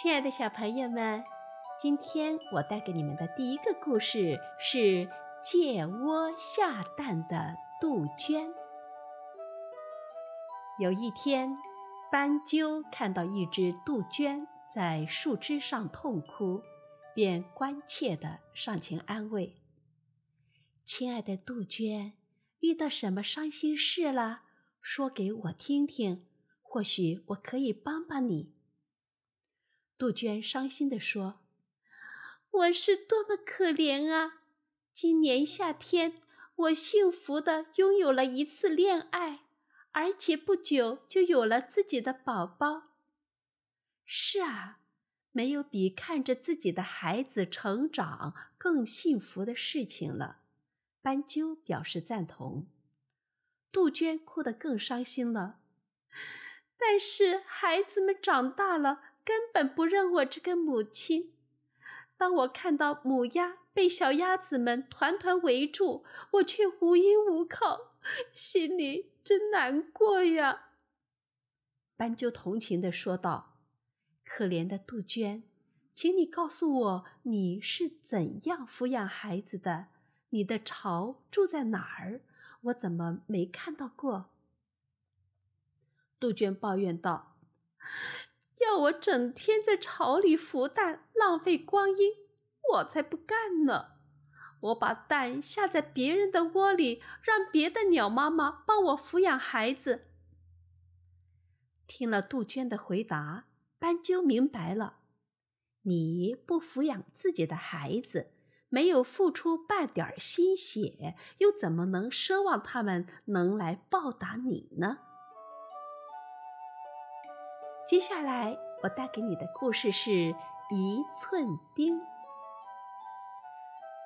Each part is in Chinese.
亲爱的小朋友们，今天我带给你们的第一个故事是借窝下蛋的杜鹃。有一天，斑鸠看到一只杜鹃在树枝上痛哭，便关切地上前安慰：“亲爱的杜鹃，遇到什么伤心事了？说给我听听，或许我可以帮帮你。”杜鹃伤心地说：“我是多么可怜啊！今年夏天，我幸福地拥有了一次恋爱，而且不久就有了自己的宝宝。是啊，没有比看着自己的孩子成长更幸福的事情了。”斑鸠表示赞同。杜鹃哭得更伤心了。但是孩子们长大了。根本不认我这个母亲。当我看到母鸭被小鸭子们团团围住，我却无依无靠，心里真难过呀。斑鸠同情地说道：“可怜的杜鹃，请你告诉我，你是怎样抚养孩子的？你的巢住在哪儿？我怎么没看到过？”杜鹃抱怨道。要我整天在巢里孵蛋，浪费光阴，我才不干呢！我把蛋下在别人的窝里，让别的鸟妈妈帮我抚养孩子。听了杜鹃的回答，斑鸠明白了：你不抚养自己的孩子，没有付出半点心血，又怎么能奢望他们能来报答你呢？接下来我带给你的故事是《一寸钉》。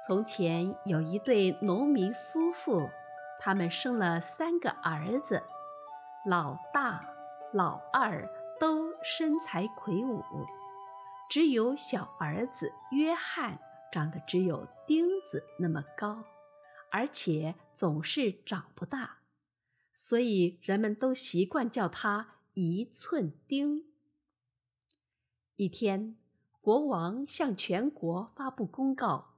从前有一对农民夫妇，他们生了三个儿子，老大、老二都身材魁梧，只有小儿子约翰长得只有钉子那么高，而且总是长不大，所以人们都习惯叫他。一寸钉。一天，国王向全国发布公告：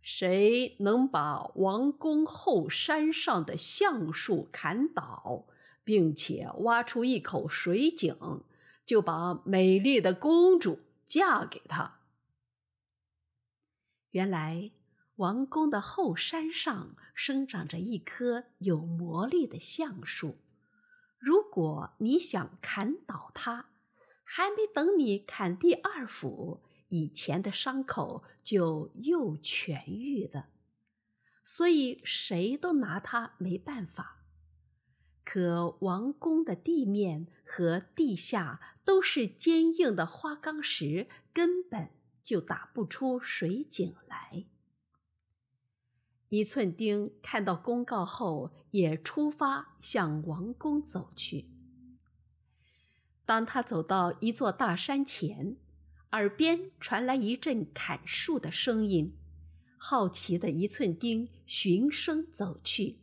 谁能把王宫后山上的橡树砍倒，并且挖出一口水井，就把美丽的公主嫁给他。原来，王宫的后山上生长着一棵有魔力的橡树。如果你想砍倒它，还没等你砍第二斧，以前的伤口就又痊愈了。所以谁都拿它没办法。可王宫的地面和地下都是坚硬的花岗石，根本就打不出水井来。一寸钉看到公告后，也出发向王宫走去。当他走到一座大山前，耳边传来一阵砍树的声音。好奇的一寸钉循声走去，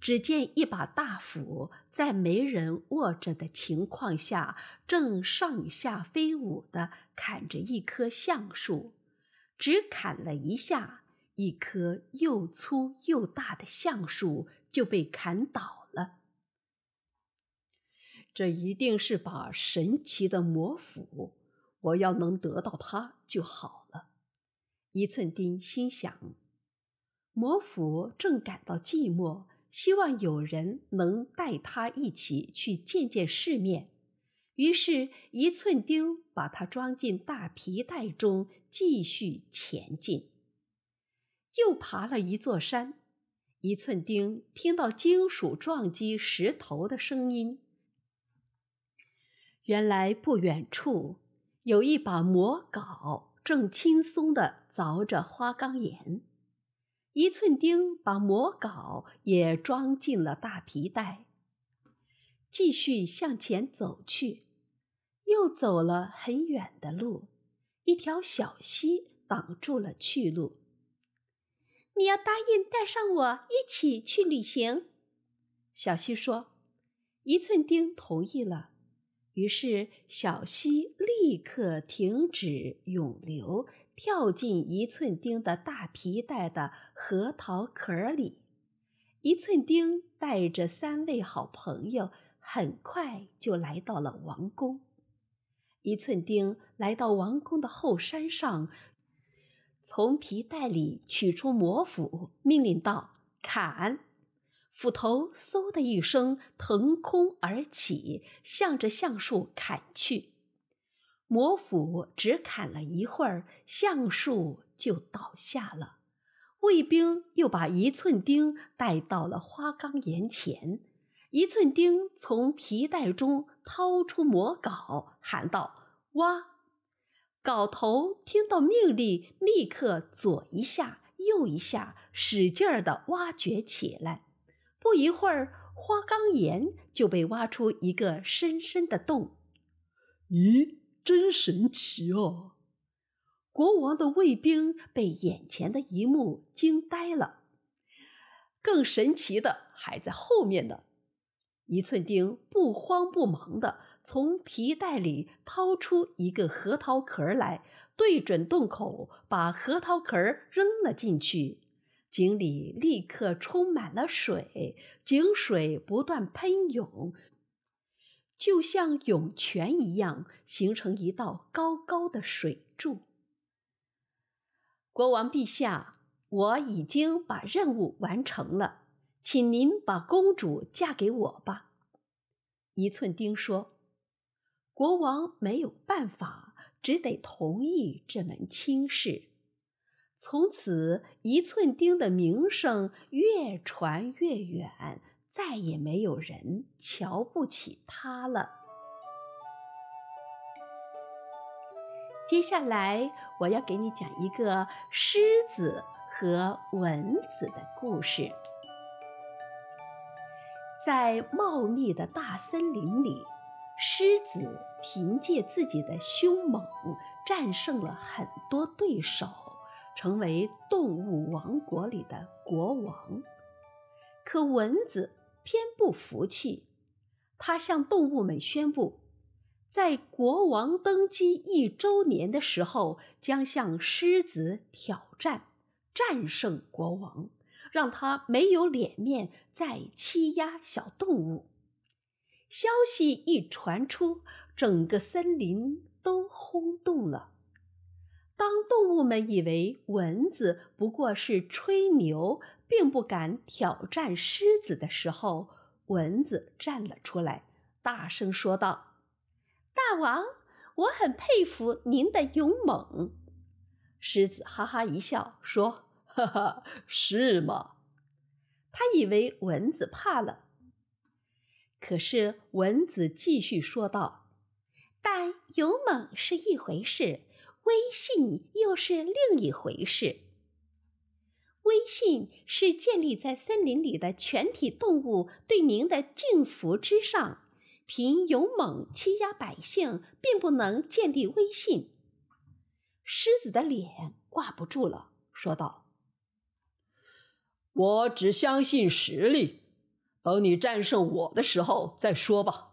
只见一把大斧在没人握着的情况下，正上下飞舞地砍着一棵橡树。只砍了一下。一棵又粗又大的橡树就被砍倒了。这一定是把神奇的魔斧，我要能得到它就好了。一寸钉心想，魔斧正感到寂寞，希望有人能带他一起去见见世面。于是，一寸钉把它装进大皮袋中，继续前进。又爬了一座山，一寸钉听到金属撞击石头的声音。原来不远处有一把魔镐，正轻松地凿着花岗岩。一寸钉把魔镐也装进了大皮袋，继续向前走去。又走了很远的路，一条小溪挡住了去路。你要答应带上我一起去旅行，小溪说。一寸钉同意了。于是小溪立刻停止涌流，跳进一寸丁的大皮带的核桃壳里。一寸丁带着三位好朋友，很快就来到了王宫。一寸丁来到王宫的后山上，从皮带里取出魔斧，命令道：“砍！”斧头嗖的一声腾空而起，向着橡树砍去。魔斧只砍了一会儿，橡树就倒下了。卫兵又把一寸钉带到了花岗岩前。一寸钉从皮带中掏出魔镐，喊道：“挖！”镐头听到命令，立刻左一下，右一下，使劲儿地挖掘起来。不一会儿，花岗岩就被挖出一个深深的洞。咦，真神奇哦！国王的卫兵被眼前的一幕惊呆了。更神奇的还在后面呢！一寸钉不慌不忙地从皮带里掏出一个核桃壳来，对准洞口，把核桃壳扔了进去。井里立刻充满了水，井水不断喷涌，就像涌泉一样，形成一道高高的水柱。国王陛下，我已经把任务完成了，请您把公主嫁给我吧。一寸钉说：“国王没有办法，只得同意这门亲事。”从此，一寸钉的名声越传越远，再也没有人瞧不起他了。接下来，我要给你讲一个狮子和蚊子的故事。在茂密的大森林里，狮子凭借自己的凶猛，战胜了很多对手。成为动物王国里的国王，可蚊子偏不服气。他向动物们宣布，在国王登基一周年的时候，将向狮子挑战，战胜国王，让他没有脸面再欺压小动物。消息一传出，整个森林都轰动了。当动物们以为蚊子不过是吹牛，并不敢挑战狮子的时候，蚊子站了出来，大声说道：“大王，我很佩服您的勇猛。”狮子哈哈一笑，说：“哈哈，是吗？”他以为蚊子怕了。可是蚊子继续说道：“但勇猛是一回事。”威信又是另一回事。威信是建立在森林里的全体动物对您的敬服之上，凭勇猛欺压百姓，并不能建立威信。狮子的脸挂不住了，说道：“我只相信实力，等你战胜我的时候再说吧。”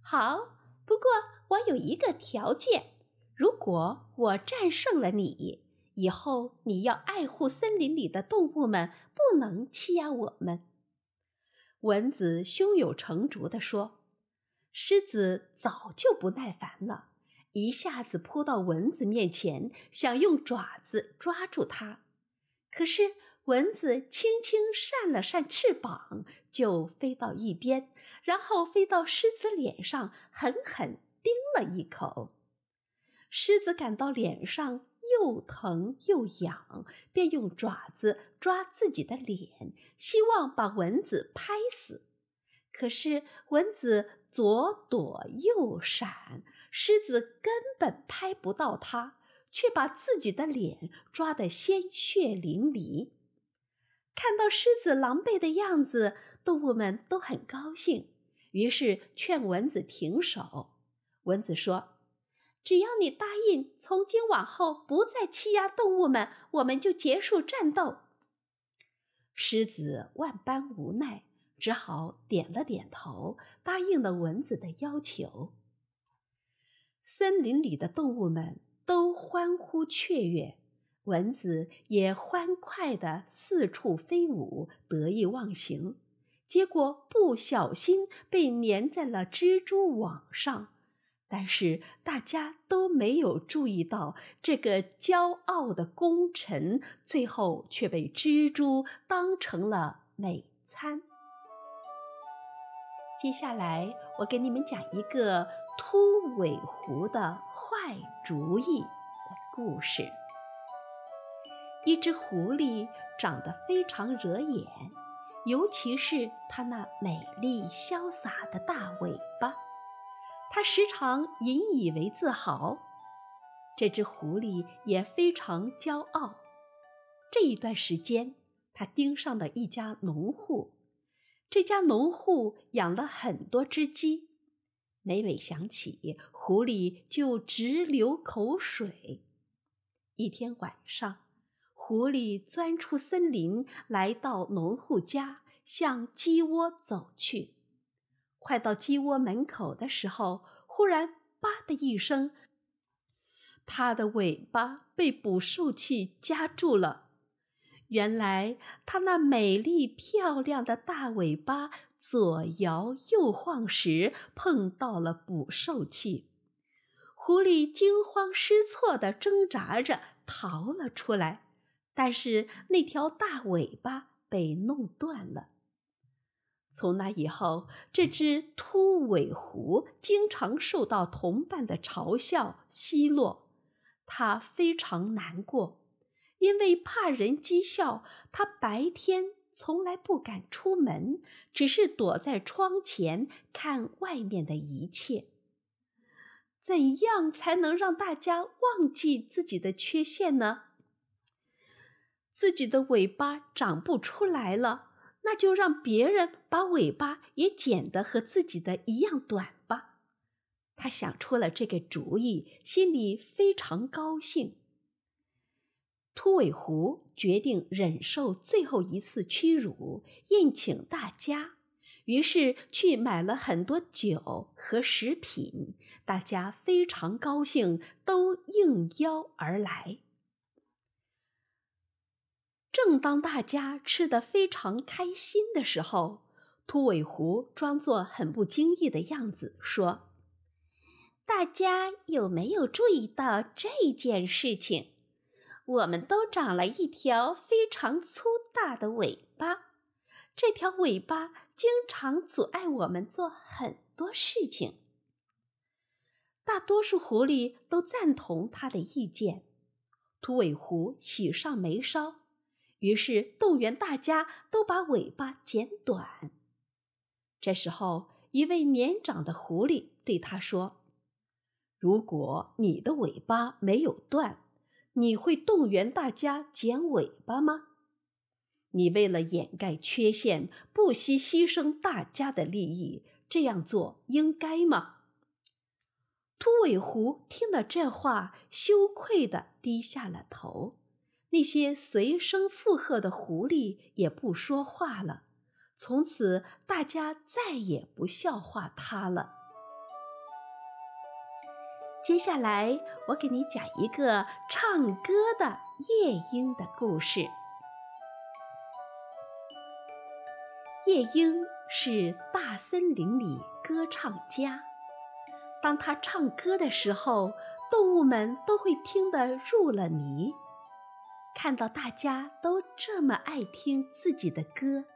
好，不过我有一个条件。如果我战胜了你，以后你要爱护森林里的动物们，不能欺压我们。”蚊子胸有成竹地说。狮子早就不耐烦了，一下子扑到蚊子面前，想用爪子抓住它。可是蚊子轻轻扇了扇翅膀，就飞到一边，然后飞到狮子脸上，狠狠叮了一口。狮子感到脸上又疼又痒，便用爪子抓自己的脸，希望把蚊子拍死。可是蚊子左躲右闪，狮子根本拍不到它，却把自己的脸抓得鲜血淋漓。看到狮子狼狈的样子，动物们都很高兴，于是劝蚊子停手。蚊子说。只要你答应从今往后不再欺压动物们，我们就结束战斗。狮子万般无奈，只好点了点头，答应了蚊子的要求。森林里的动物们都欢呼雀跃，蚊子也欢快地四处飞舞，得意忘形。结果不小心被粘在了蜘蛛网上，但是大家都没有注意到，这个骄傲的功臣最后却被蜘蛛当成了美餐。接下来，我给你们讲一个秃尾狐的坏主意的故事。一只狐狸长得非常惹眼。尤其是它那美丽潇洒的大尾巴，它时常引以为自豪。这只狐狸也非常骄傲。这一段时间，它盯上了一家农户，这家农户养了很多只鸡。每每想起，狐狸就直流口水。一天晚上。狐狸钻出森林，来到农户家，向鸡窝走去。快到鸡窝门口的时候，忽然“吧”的一声，它的尾巴被捕兽器夹住了。原来，它那美丽漂亮的大尾巴左摇右晃时，碰到了捕兽器。狐狸惊慌失措地挣扎着逃了出来。但是那条大尾巴被弄断了。从那以后，这只秃尾狐经常受到同伴的嘲笑奚落，它非常难过，因为怕人讥笑，它白天从来不敢出门，只是躲在窗前看外面的一切。怎样才能让大家忘记自己的缺陷呢？自己的尾巴长不出来了，那就让别人把尾巴也剪得和自己的一样短吧。他想出了这个主意，心里非常高兴。秃尾狐决定忍受最后一次屈辱，宴请大家，于是去买了很多酒和食品。大家非常高兴，都应邀而来。正当大家吃得非常开心的时候，秃尾狐装作很不经意的样子说：“大家有没有注意到这件事情？我们都长了一条非常粗大的尾巴，这条尾巴经常阻碍我们做很多事情。”大多数狐狸都赞同他的意见，秃尾狐喜上眉梢。于是动员大家都把尾巴剪短。这时候，一位年长的狐狸对他说：“如果你的尾巴没有断，你会动员大家剪尾巴吗？你为了掩盖缺陷，不惜牺牲大家的利益，这样做应该吗？”秃尾狐听了这话，羞愧地低下了头。那些随声附和的狐狸也不说话了。从此，大家再也不笑话他了。接下来，我给你讲一个唱歌的夜莺的故事。夜莺是大森林里歌唱家，当他唱歌的时候，动物们都会听得入了迷。看到大家都这么爱听自己的歌，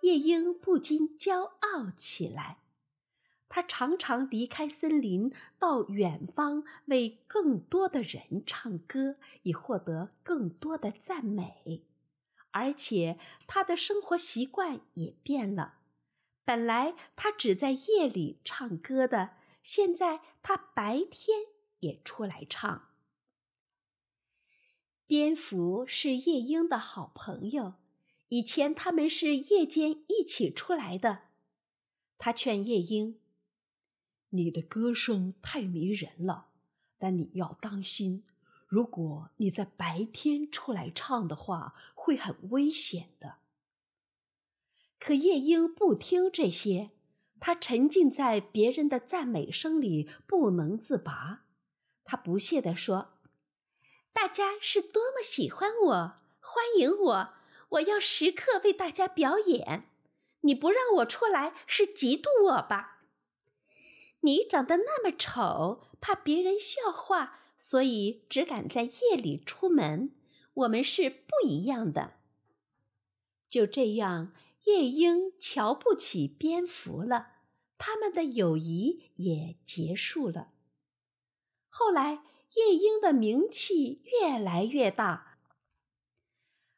夜莺不禁骄傲起来。它常常离开森林，到远方为更多的人唱歌，以获得更多的赞美。而且，他的生活习惯也变了。本来他只在夜里唱歌的，现在他白天也出来唱。蝙蝠是夜莺的好朋友，以前他们是夜间一起出来的。他劝夜莺：“你的歌声太迷人了，但你要当心，如果你在白天出来唱的话，会很危险的。”可夜莺不听这些，它沉浸在别人的赞美声里不能自拔。它不屑地说：“大家是多么喜欢我，欢迎我！我要时刻为大家表演。你不让我出来，是嫉妒我吧？你长得那么丑，怕别人笑话，所以只敢在夜里出门。我们是不一样的。”就这样。夜莺瞧不起蝙蝠了，他们的友谊也结束了。后来，夜莺的名气越来越大，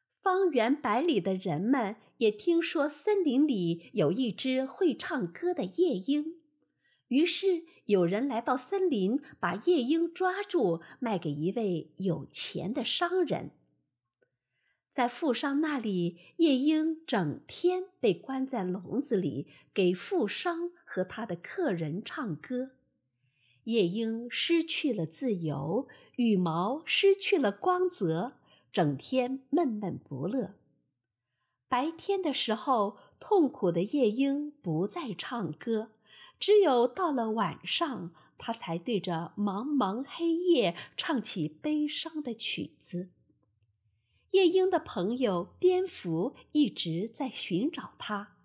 方圆百里的人们也听说森林里有一只会唱歌的夜莺，于是有人来到森林，把夜莺抓住，卖给一位有钱的商人。在富商那里，夜莺整天被关在笼子里，给富商和他的客人唱歌。夜莺失去了自由，羽毛失去了光泽，整天闷闷不乐。白天的时候，痛苦的夜莺不再唱歌，只有到了晚上，它才对着茫茫黑夜唱起悲伤的曲子。夜莺的朋友蝙蝠一直在寻找它，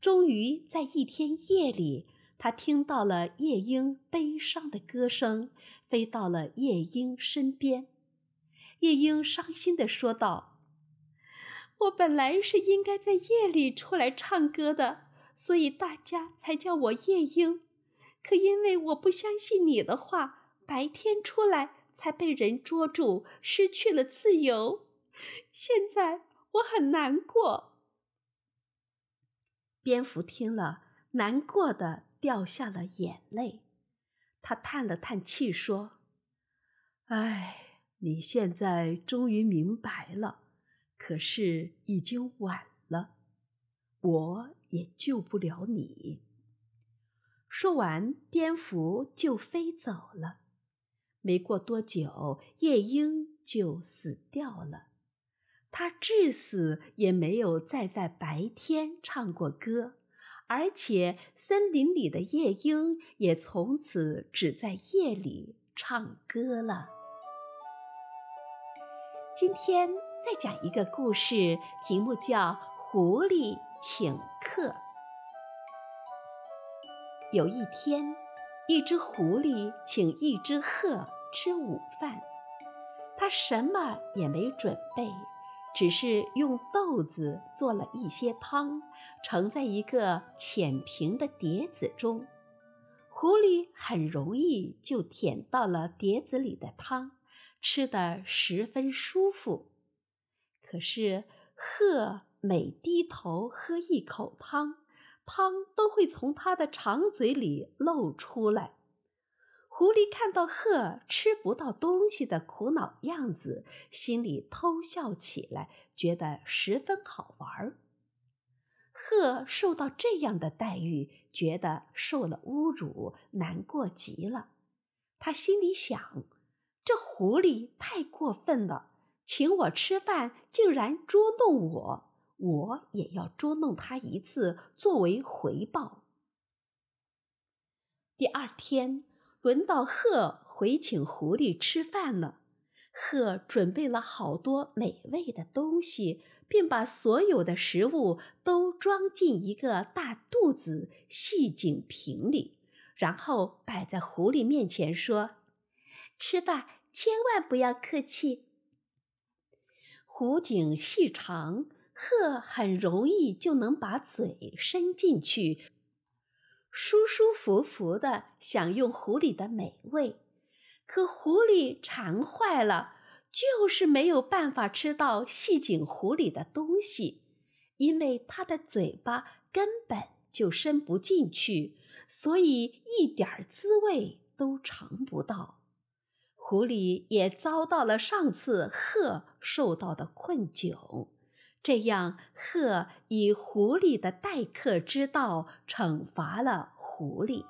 终于在一天夜里，他听到了夜莺悲伤的歌声，飞到了夜莺身边。夜莺伤心地说道：“我本来是应该在夜里出来唱歌的，所以大家才叫我夜莺。可因为我不相信你的话，白天出来才被人捉住，失去了自由。”现在我很难过。蝙蝠听了，难过的掉下了眼泪。他叹了叹气说：“唉，你现在终于明白了，可是已经晚了，我也救不了你。”说完，蝙蝠就飞走了。没过多久，夜莺就死掉了。他至死也没有再在白天唱过歌，而且森林里的夜莺也从此只在夜里唱歌了。今天再讲一个故事，题目叫《狐狸请客》。有一天，一只狐狸请一只鹤吃午饭，它什么也没准备。只是用豆子做了一些汤，盛在一个浅平的碟子中。狐狸很容易就舔到了碟子里的汤，吃得十分舒服。可是鹤每低头喝一口汤，汤都会从它的长嘴里漏出来。狐狸看到鹤吃不到东西的苦恼样子，心里偷笑起来，觉得十分好玩儿。鹤受到这样的待遇，觉得受了侮辱，难过极了。他心里想：这狐狸太过分了，请我吃饭竟然捉弄我，我也要捉弄他一次作为回报。第二天。轮到鹤回请狐狸吃饭了，鹤准备了好多美味的东西，并把所有的食物都装进一个大肚子细颈瓶里，然后摆在狐狸面前说：“吃吧，千万不要客气。”狐颈细长，鹤很容易就能把嘴伸进去。舒舒服服地享用狐狸的美味，可狐狸馋坏了，就是没有办法吃到细颈狐里的东西，因为它的嘴巴根本就伸不进去，所以一点滋味都尝不到。狐狸也遭到了上次鹤受到的困窘。这样，鹤以狐狸的待客之道惩罚了狐狸。